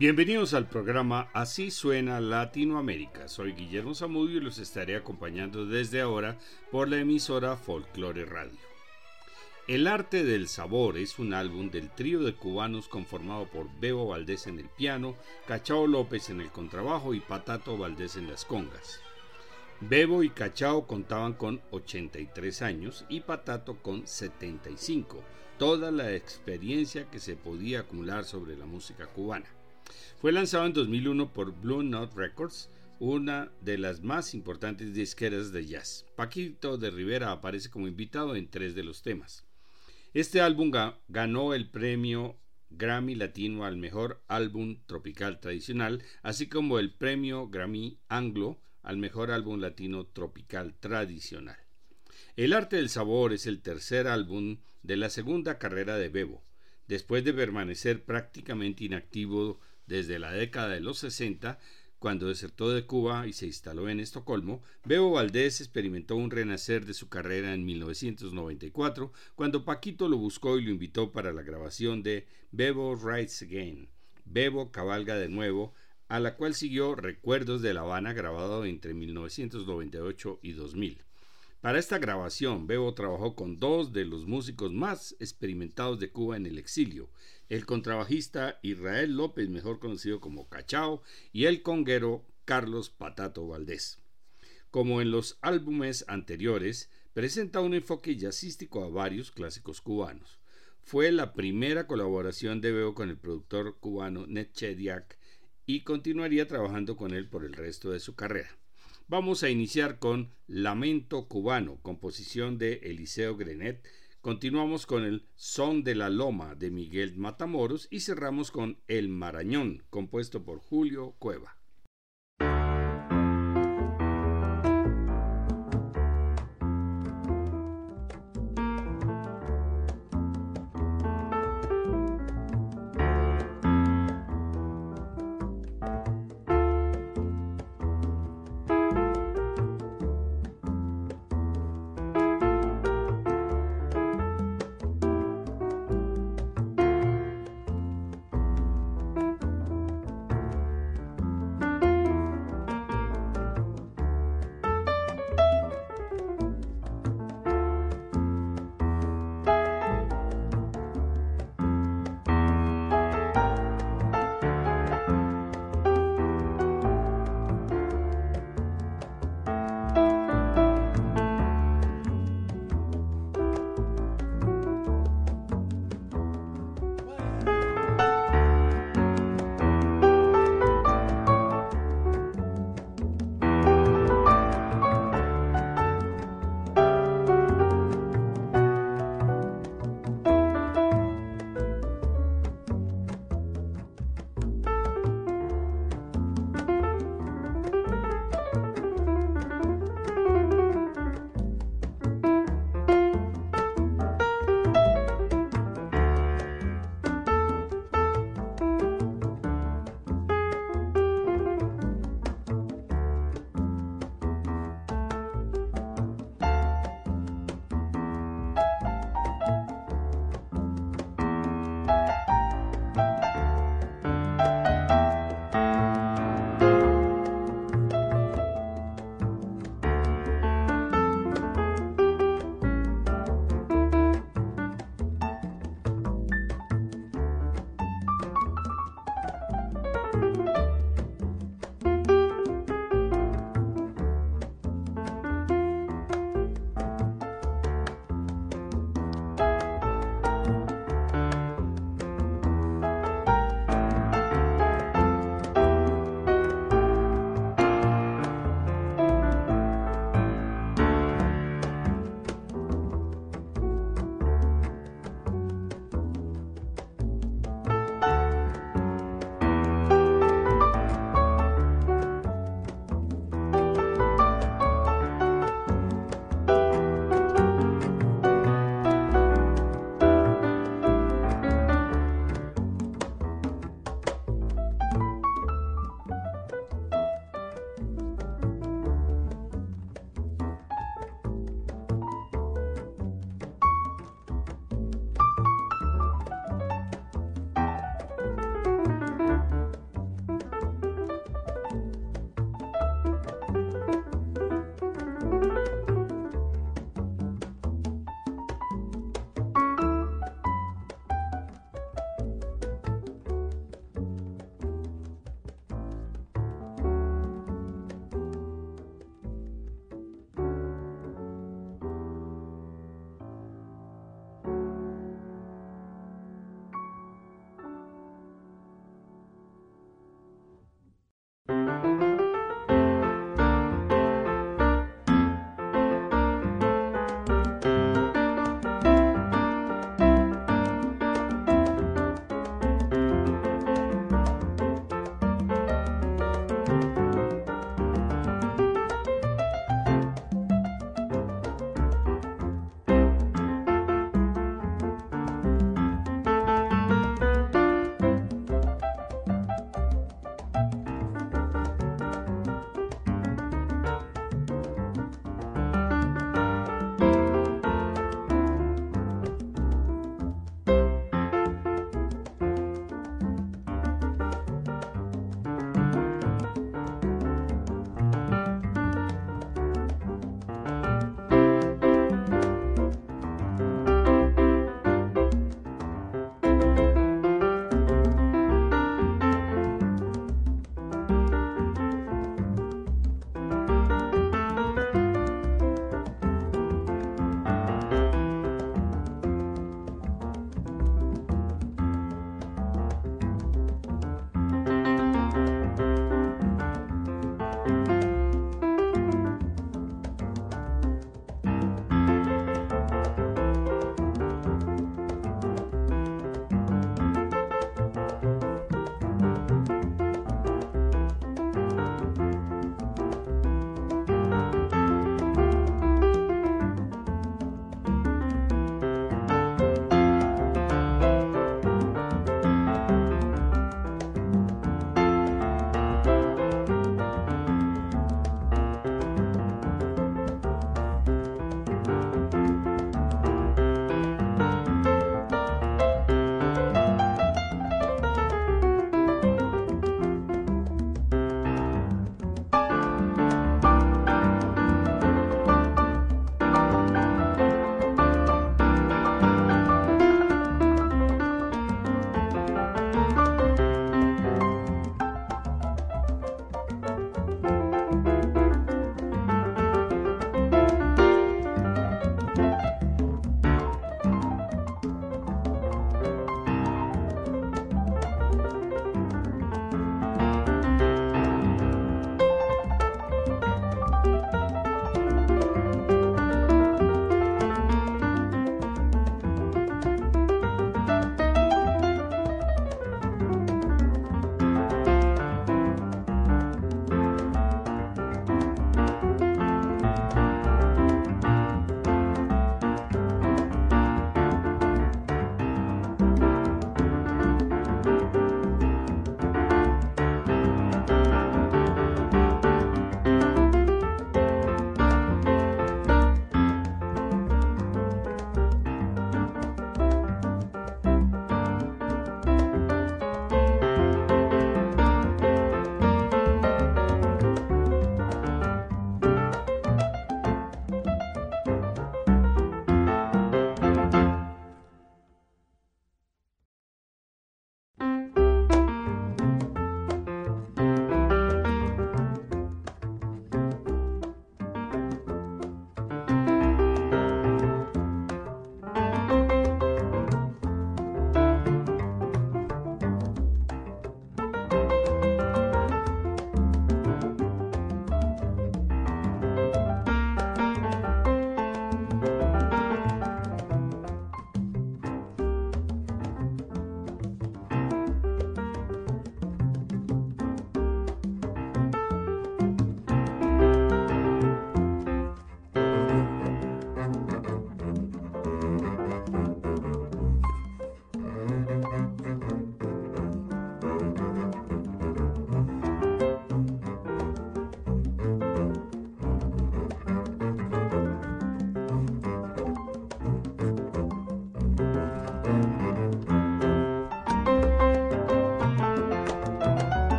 Bienvenidos al programa Así suena Latinoamérica. Soy Guillermo Zamudio y los estaré acompañando desde ahora por la emisora Folklore Radio. El arte del sabor es un álbum del trío de cubanos conformado por Bebo Valdés en el piano, Cachao López en el contrabajo y Patato Valdés en las congas. Bebo y Cachao contaban con 83 años y Patato con 75, toda la experiencia que se podía acumular sobre la música cubana. Fue lanzado en 2001 por Blue Note Records, una de las más importantes disqueras de jazz. Paquito de Rivera aparece como invitado en tres de los temas. Este álbum ganó el premio Grammy Latino al mejor álbum tropical tradicional, así como el premio Grammy Anglo al mejor álbum latino tropical tradicional. El arte del sabor es el tercer álbum de la segunda carrera de Bebo. Después de permanecer prácticamente inactivo desde la década de los 60, cuando desertó de Cuba y se instaló en Estocolmo, Bebo Valdés experimentó un renacer de su carrera en 1994, cuando Paquito lo buscó y lo invitó para la grabación de Bebo Rides Again, Bebo cabalga de nuevo, a la cual siguió Recuerdos de La Habana grabado entre 1998 y 2000. Para esta grabación, Bebo trabajó con dos de los músicos más experimentados de Cuba en el exilio, el contrabajista Israel López, mejor conocido como Cachao, y el conguero Carlos Patato Valdés. Como en los álbumes anteriores, presenta un enfoque jazzístico a varios clásicos cubanos. Fue la primera colaboración de Bebo con el productor cubano Ned Chediak y continuaría trabajando con él por el resto de su carrera. Vamos a iniciar con Lamento Cubano, composición de Eliseo Grenet. Continuamos con el Son de la Loma de Miguel Matamoros y cerramos con El Marañón, compuesto por Julio Cueva.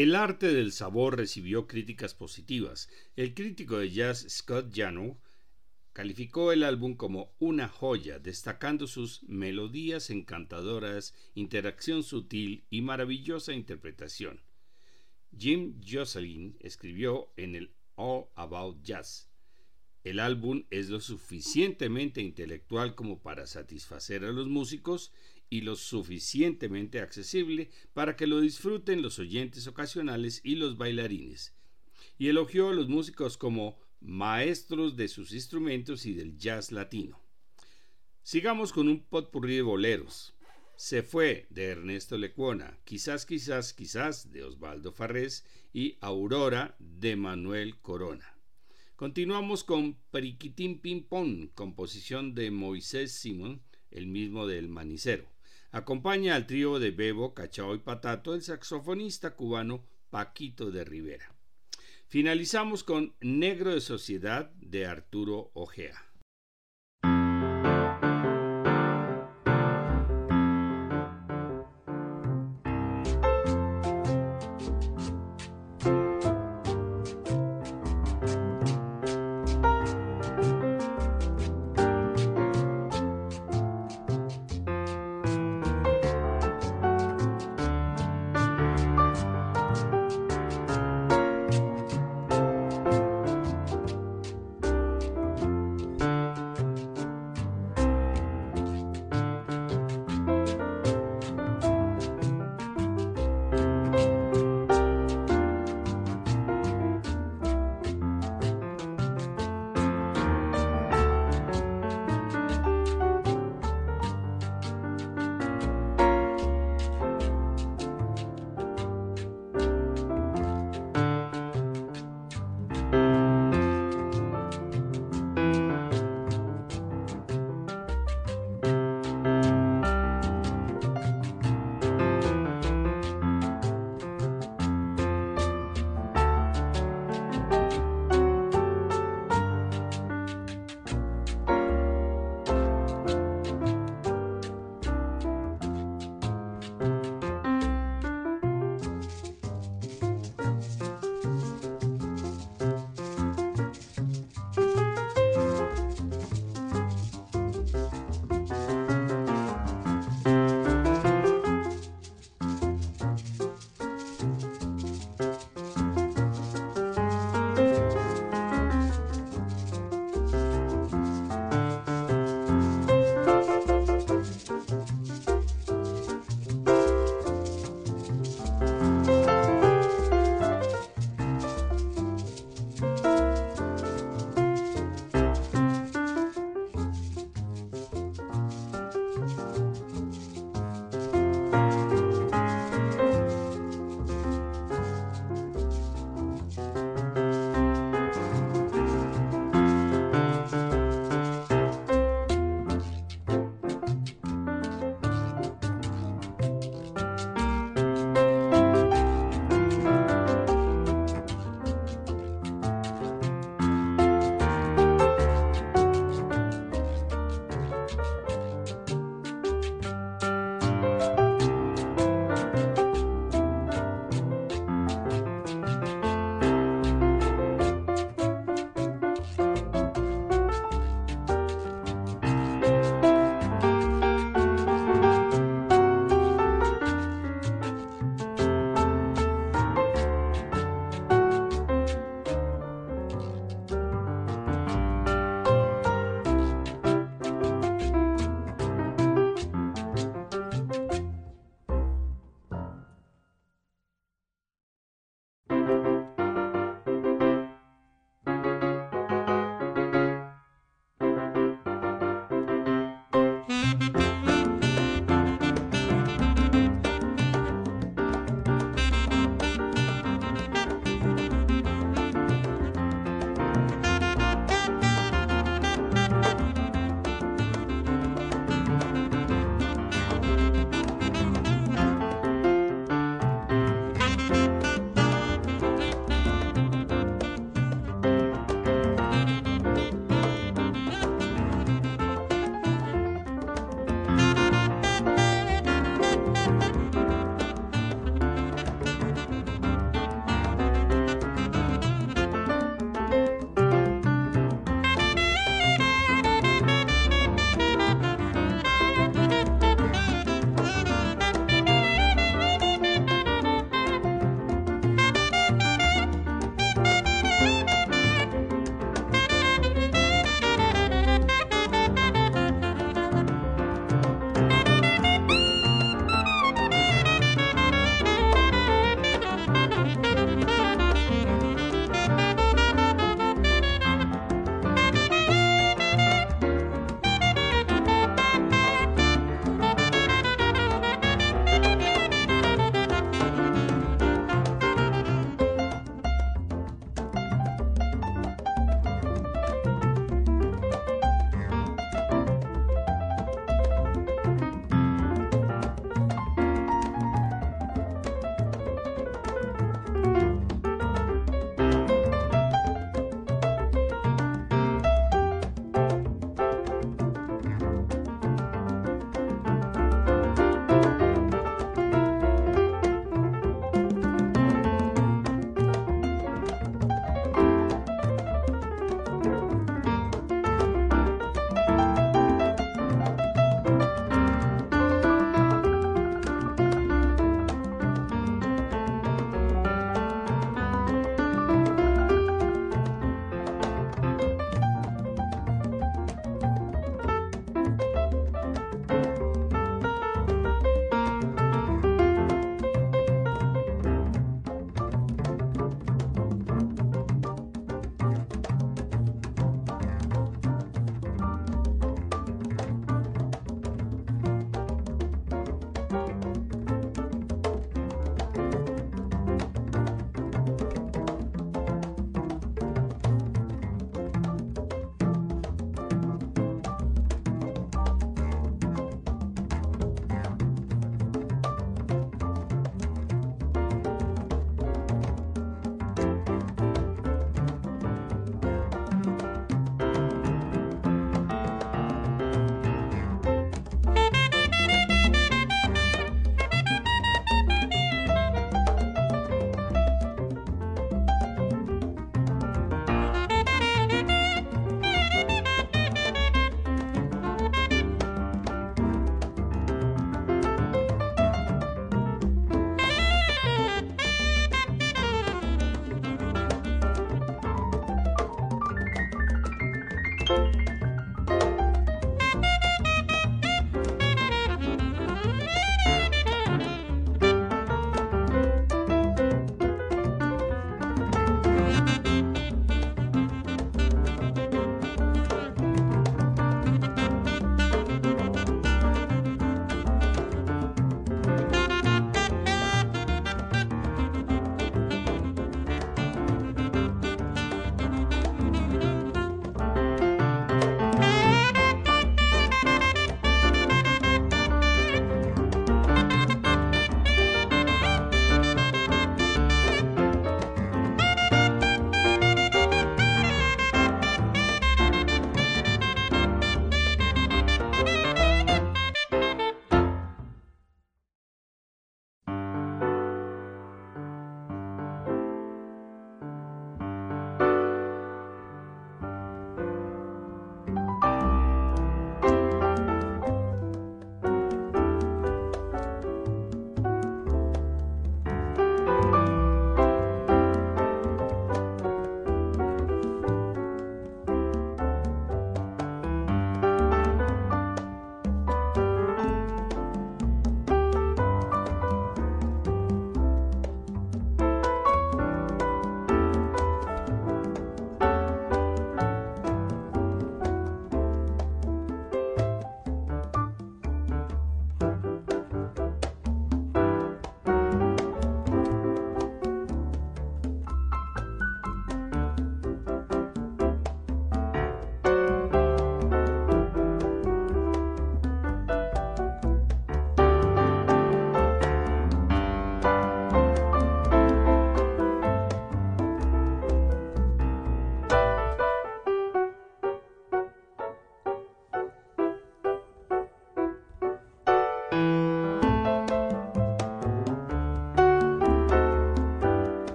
El arte del sabor recibió críticas positivas. El crítico de jazz Scott Janow calificó el álbum como una joya, destacando sus melodías encantadoras, interacción sutil y maravillosa interpretación. Jim Jocelyn escribió en el All About Jazz. El álbum es lo suficientemente intelectual como para satisfacer a los músicos y lo suficientemente accesible para que lo disfruten los oyentes ocasionales y los bailarines, y elogió a los músicos como maestros de sus instrumentos y del jazz latino. Sigamos con un potpourri de boleros. Se fue de Ernesto Lecuona, quizás, quizás, quizás de Osvaldo Farrés y Aurora de Manuel Corona. Continuamos con Periquitín Ping composición de Moisés Simón, el mismo del Manicero. Acompaña al trío de Bebo, Cachao y Patato el saxofonista cubano Paquito de Rivera. Finalizamos con Negro de Sociedad de Arturo Ojea.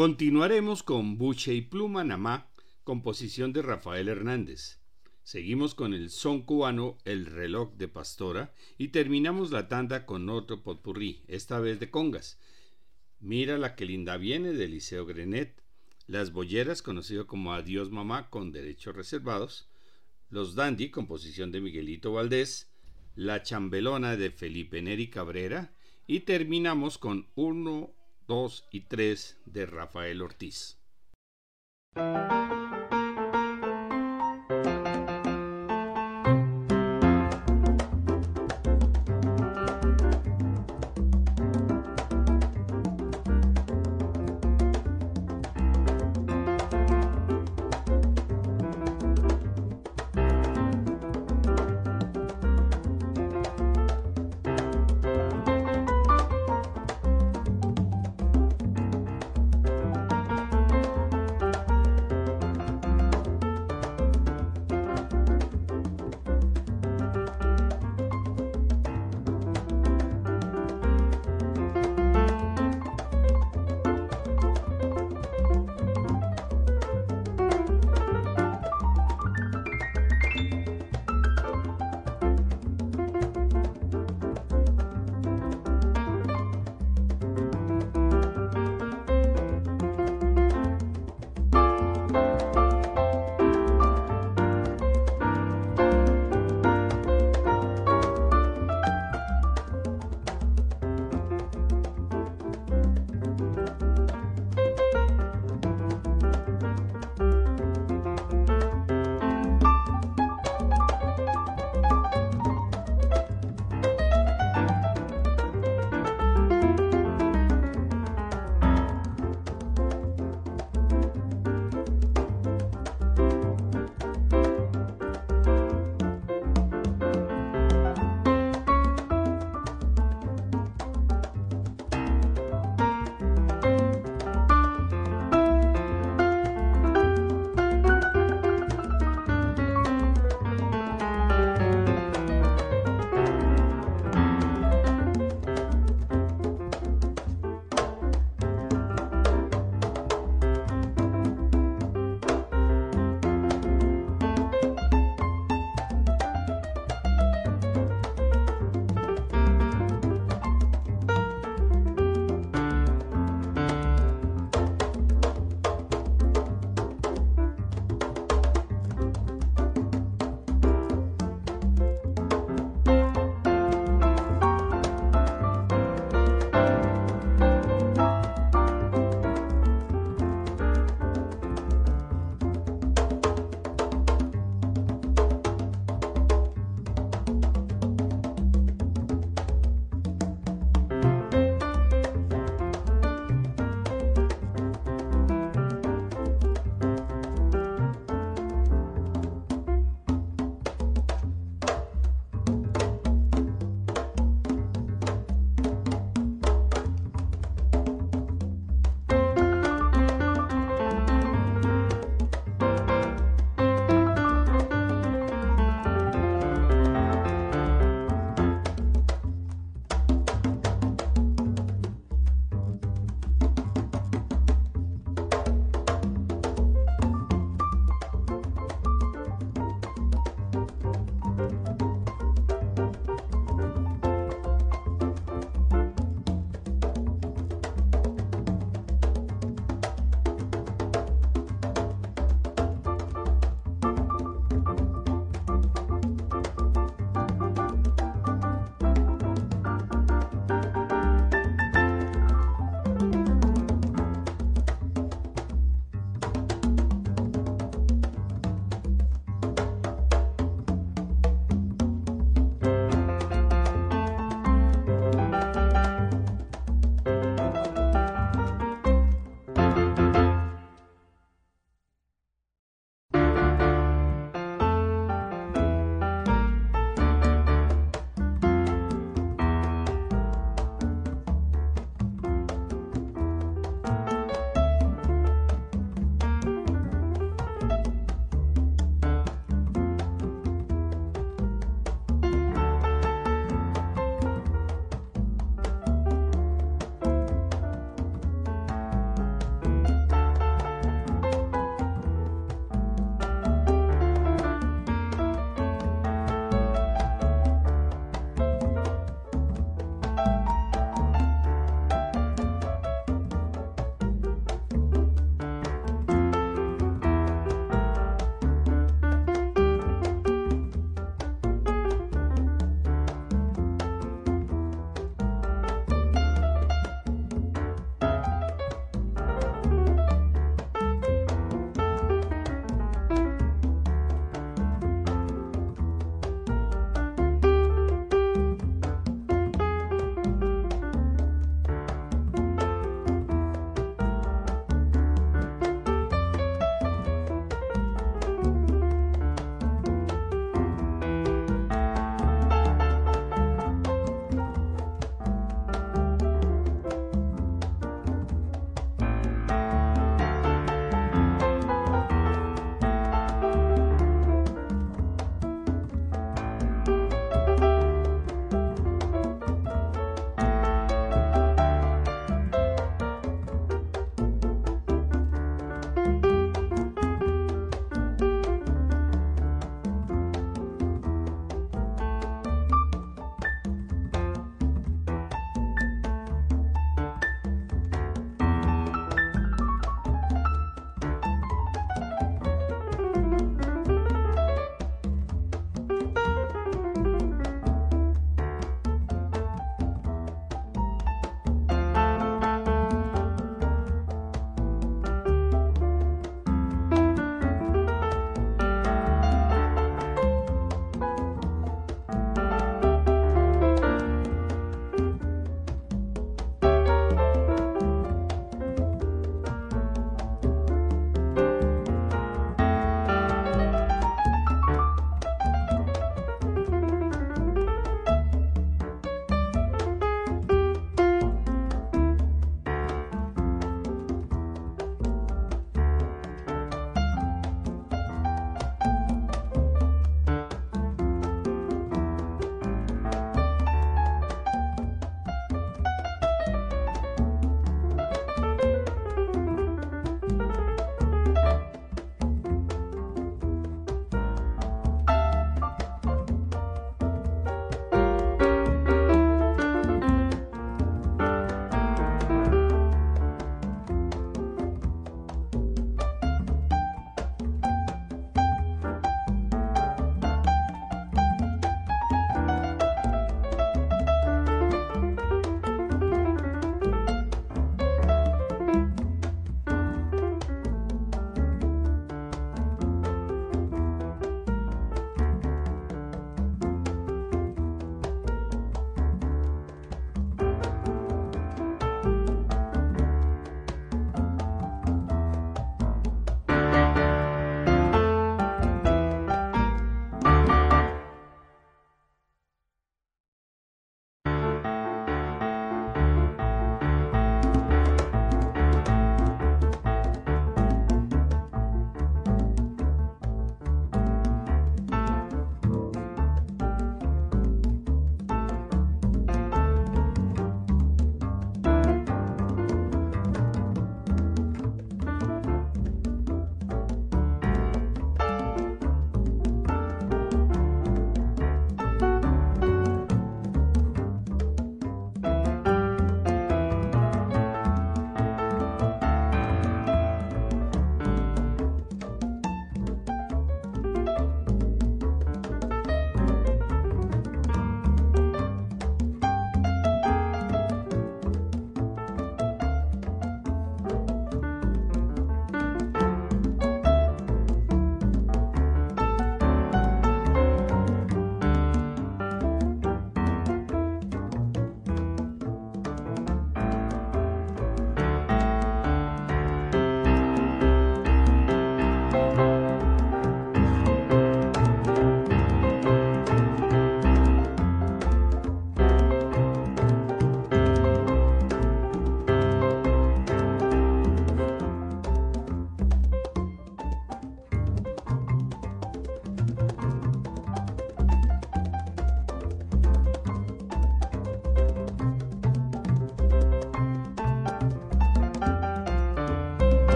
Continuaremos con Buche y Pluma Namá, composición de Rafael Hernández. Seguimos con el son cubano El reloj de Pastora y terminamos la tanda con otro potpurrí, esta vez de congas. Mira la que linda viene de Liceo Grenet, Las Bolleras, conocido como Adiós Mamá con derechos reservados, Los Dandy, composición de Miguelito Valdés, La Chambelona de Felipe Neri Cabrera y terminamos con 1, 2 y 3 de Rafael Ortiz.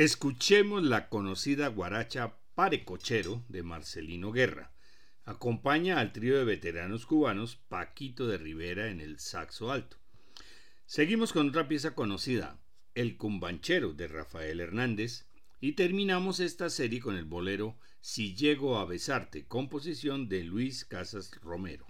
Escuchemos la conocida guaracha Parecochero de Marcelino Guerra. Acompaña al trío de veteranos cubanos Paquito de Rivera en el saxo alto. Seguimos con otra pieza conocida, El Cumbanchero de Rafael Hernández, y terminamos esta serie con el bolero Si llego a besarte, composición de Luis Casas Romero.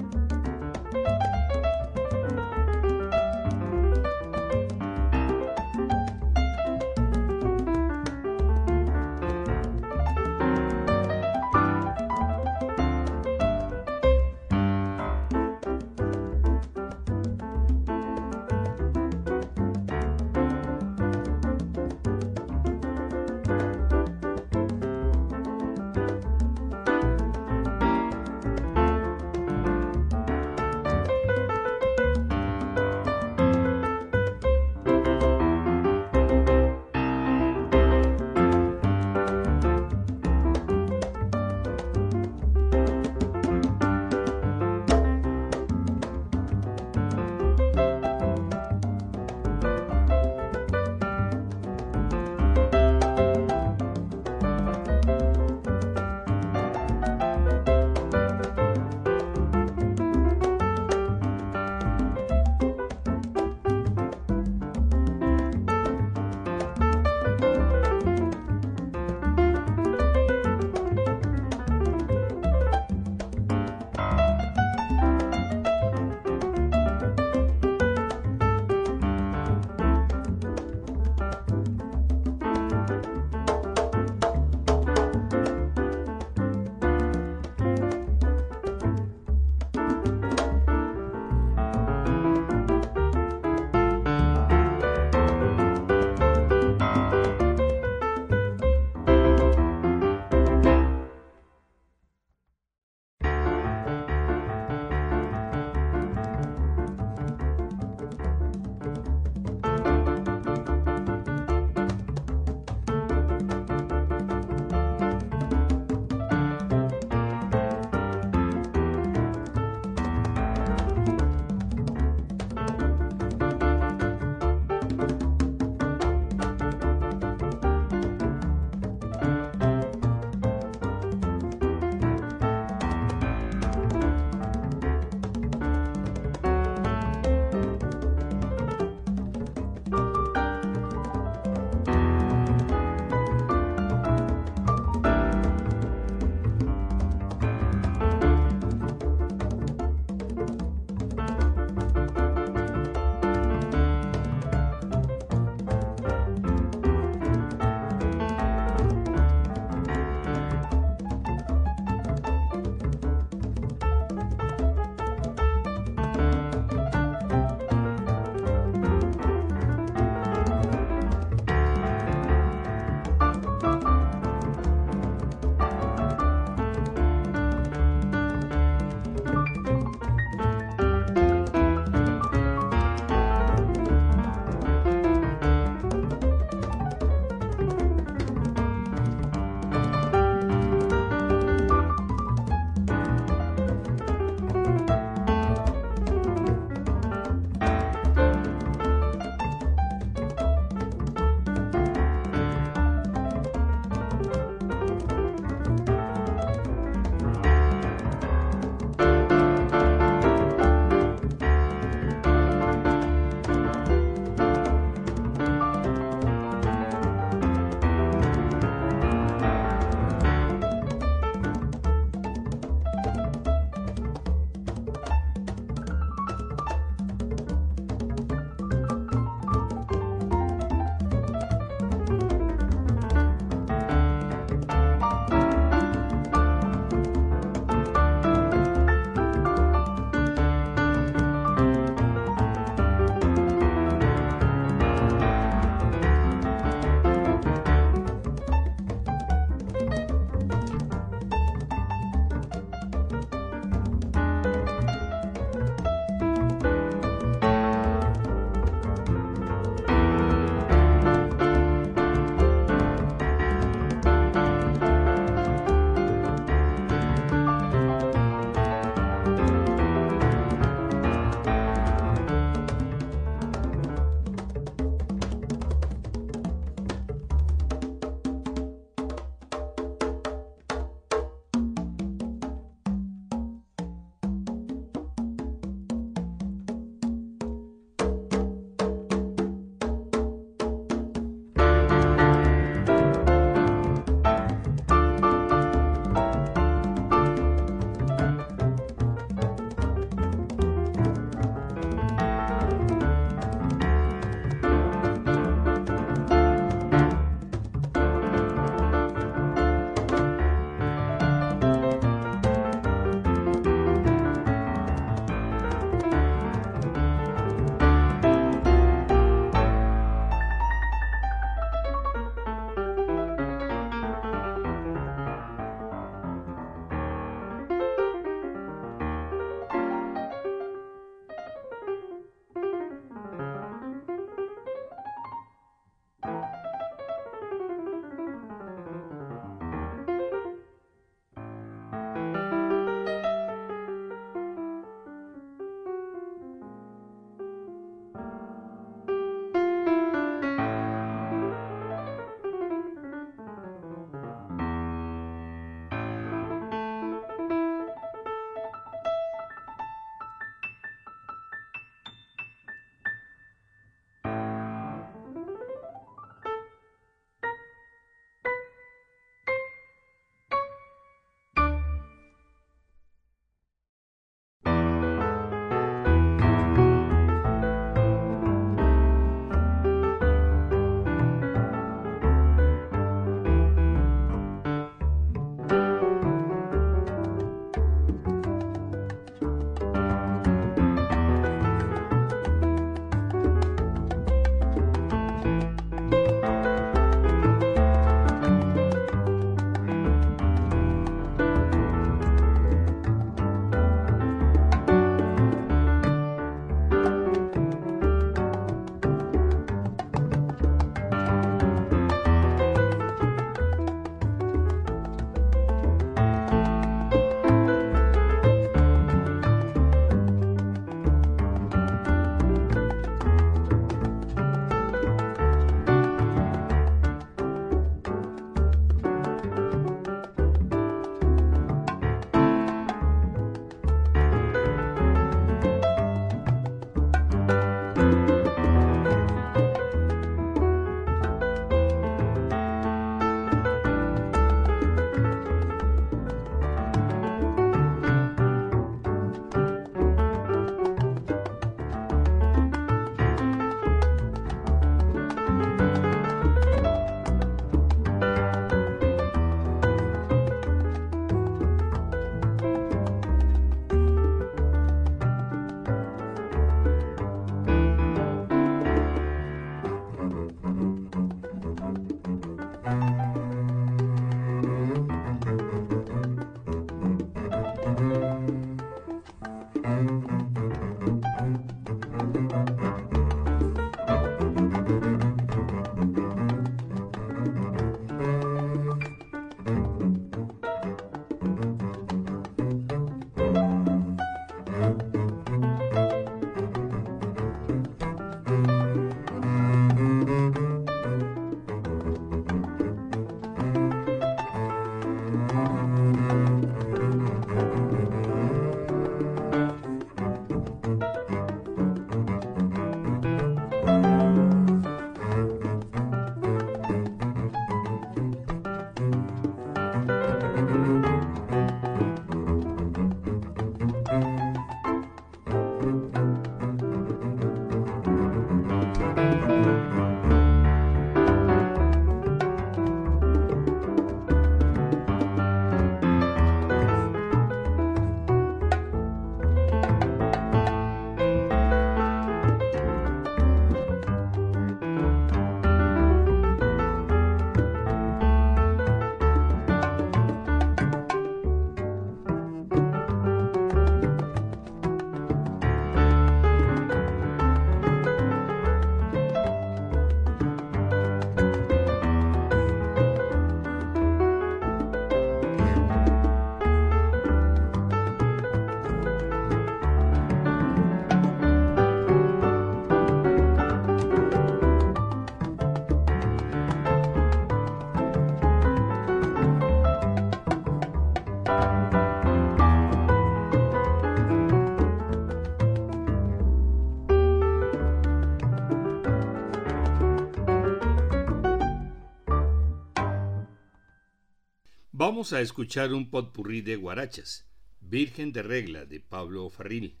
Vamos a escuchar un potpurrí de guarachas. Virgen de Regla de Pablo Farril.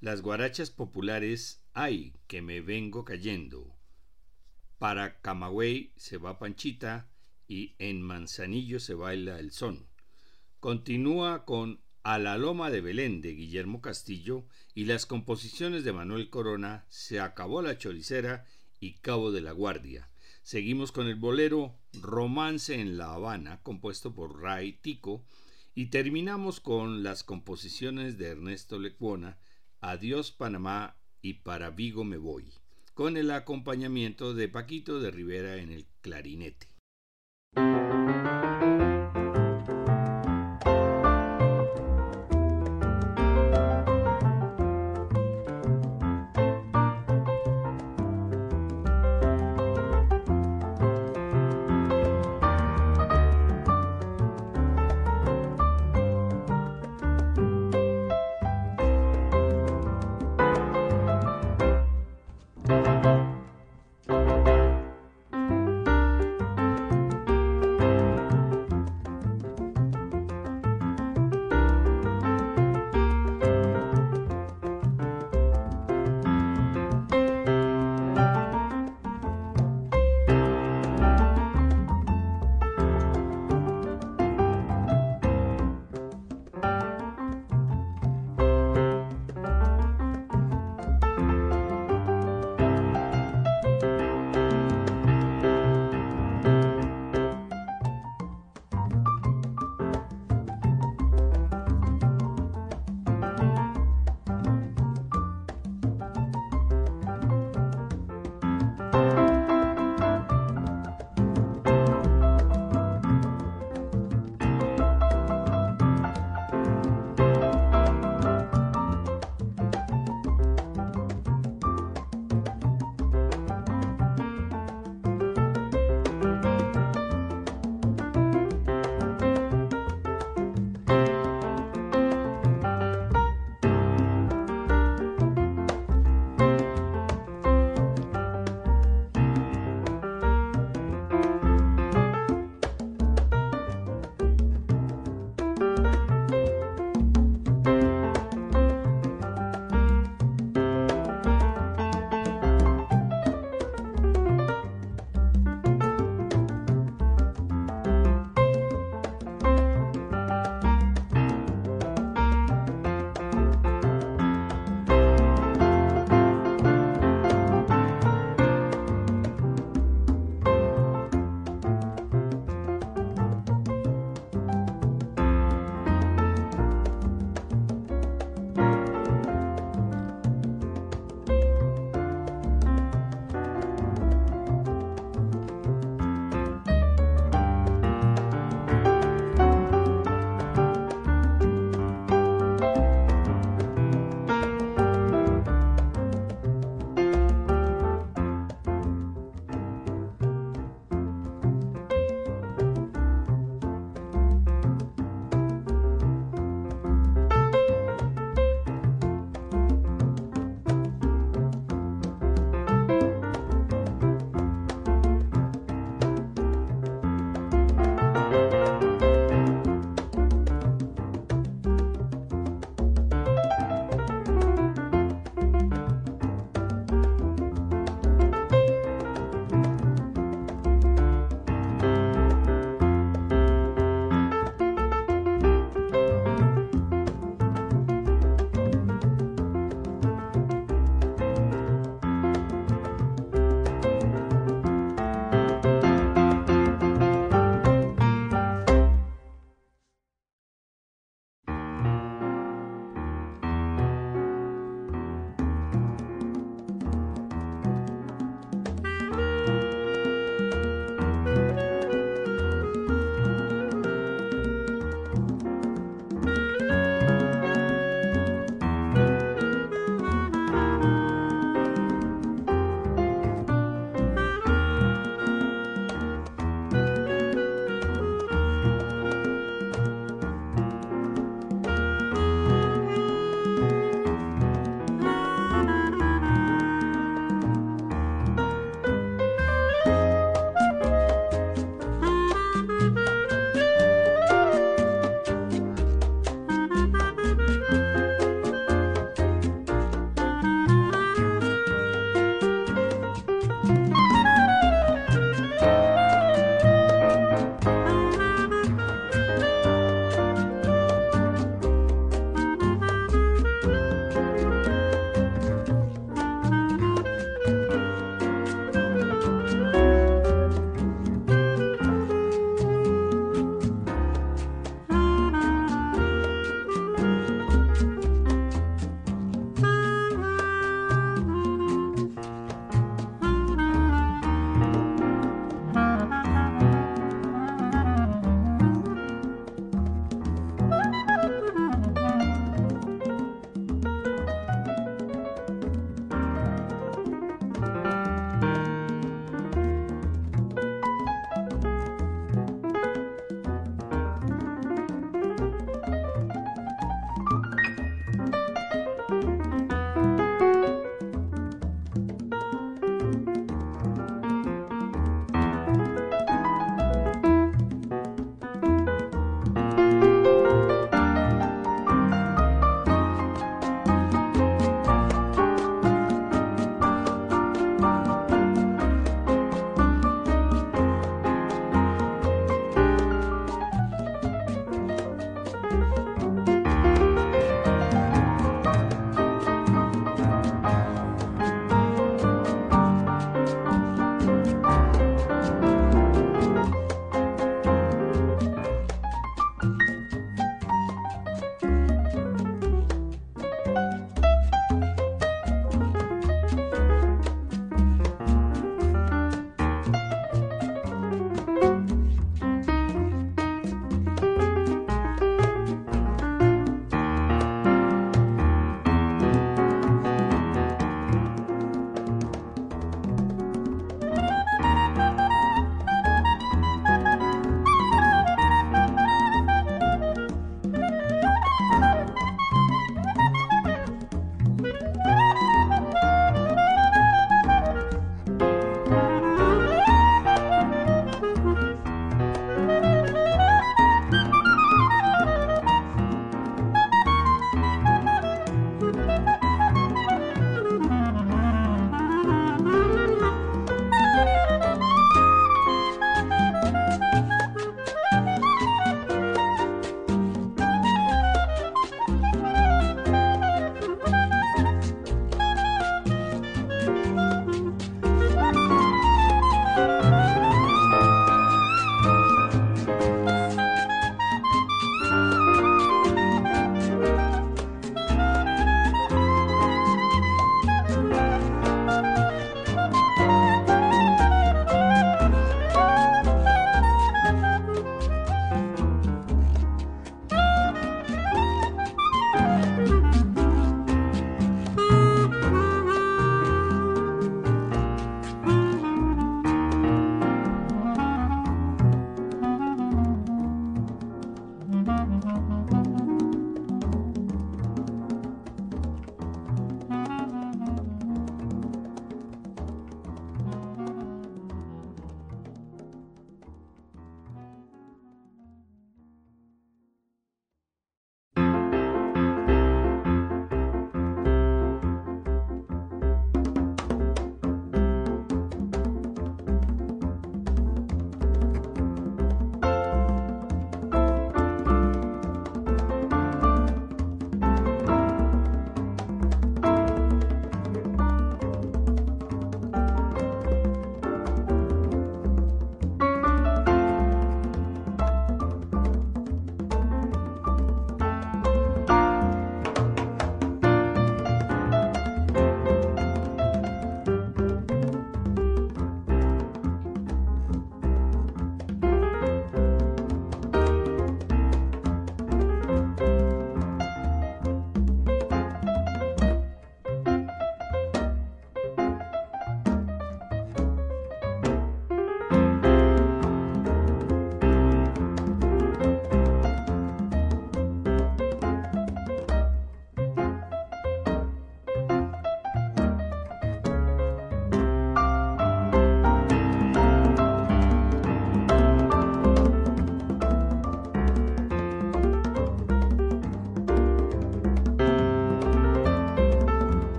Las guarachas populares Ay, que me vengo cayendo. Para Camagüey se va Panchita y en Manzanillo se baila el son. Continúa con A la Loma de Belén de Guillermo Castillo y las composiciones de Manuel Corona Se acabó la choricera y Cabo de la Guardia. Seguimos con el bolero Romance en La Habana, compuesto por Ray Tico, y terminamos con las composiciones de Ernesto Lecuona, Adiós Panamá y Para Vigo me voy, con el acompañamiento de Paquito de Rivera en el clarinete.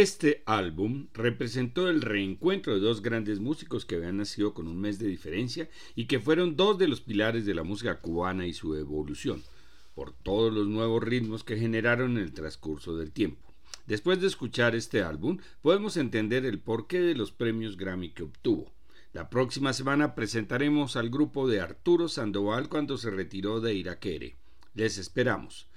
Este álbum representó el reencuentro de dos grandes músicos que habían nacido con un mes de diferencia y que fueron dos de los pilares de la música cubana y su evolución, por todos los nuevos ritmos que generaron en el transcurso del tiempo. Después de escuchar este álbum, podemos entender el porqué de los premios Grammy que obtuvo. La próxima semana presentaremos al grupo de Arturo Sandoval cuando se retiró de Iraquere. Les esperamos.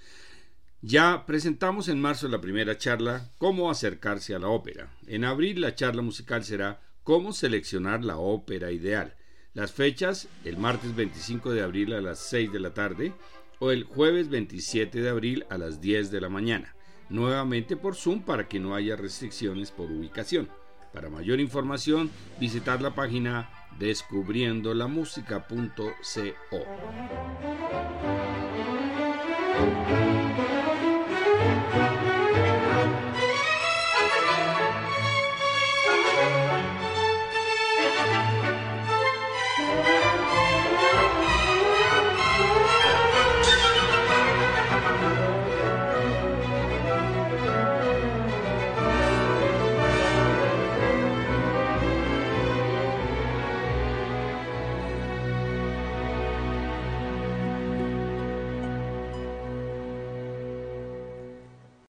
Ya presentamos en marzo la primera charla Cómo acercarse a la ópera. En abril la charla musical será Cómo seleccionar la ópera ideal. Las fechas, el martes 25 de abril a las 6 de la tarde o el jueves 27 de abril a las 10 de la mañana nuevamente por Zoom para que no haya restricciones por ubicación. Para mayor información, visitar la página descubriendolamusica.co.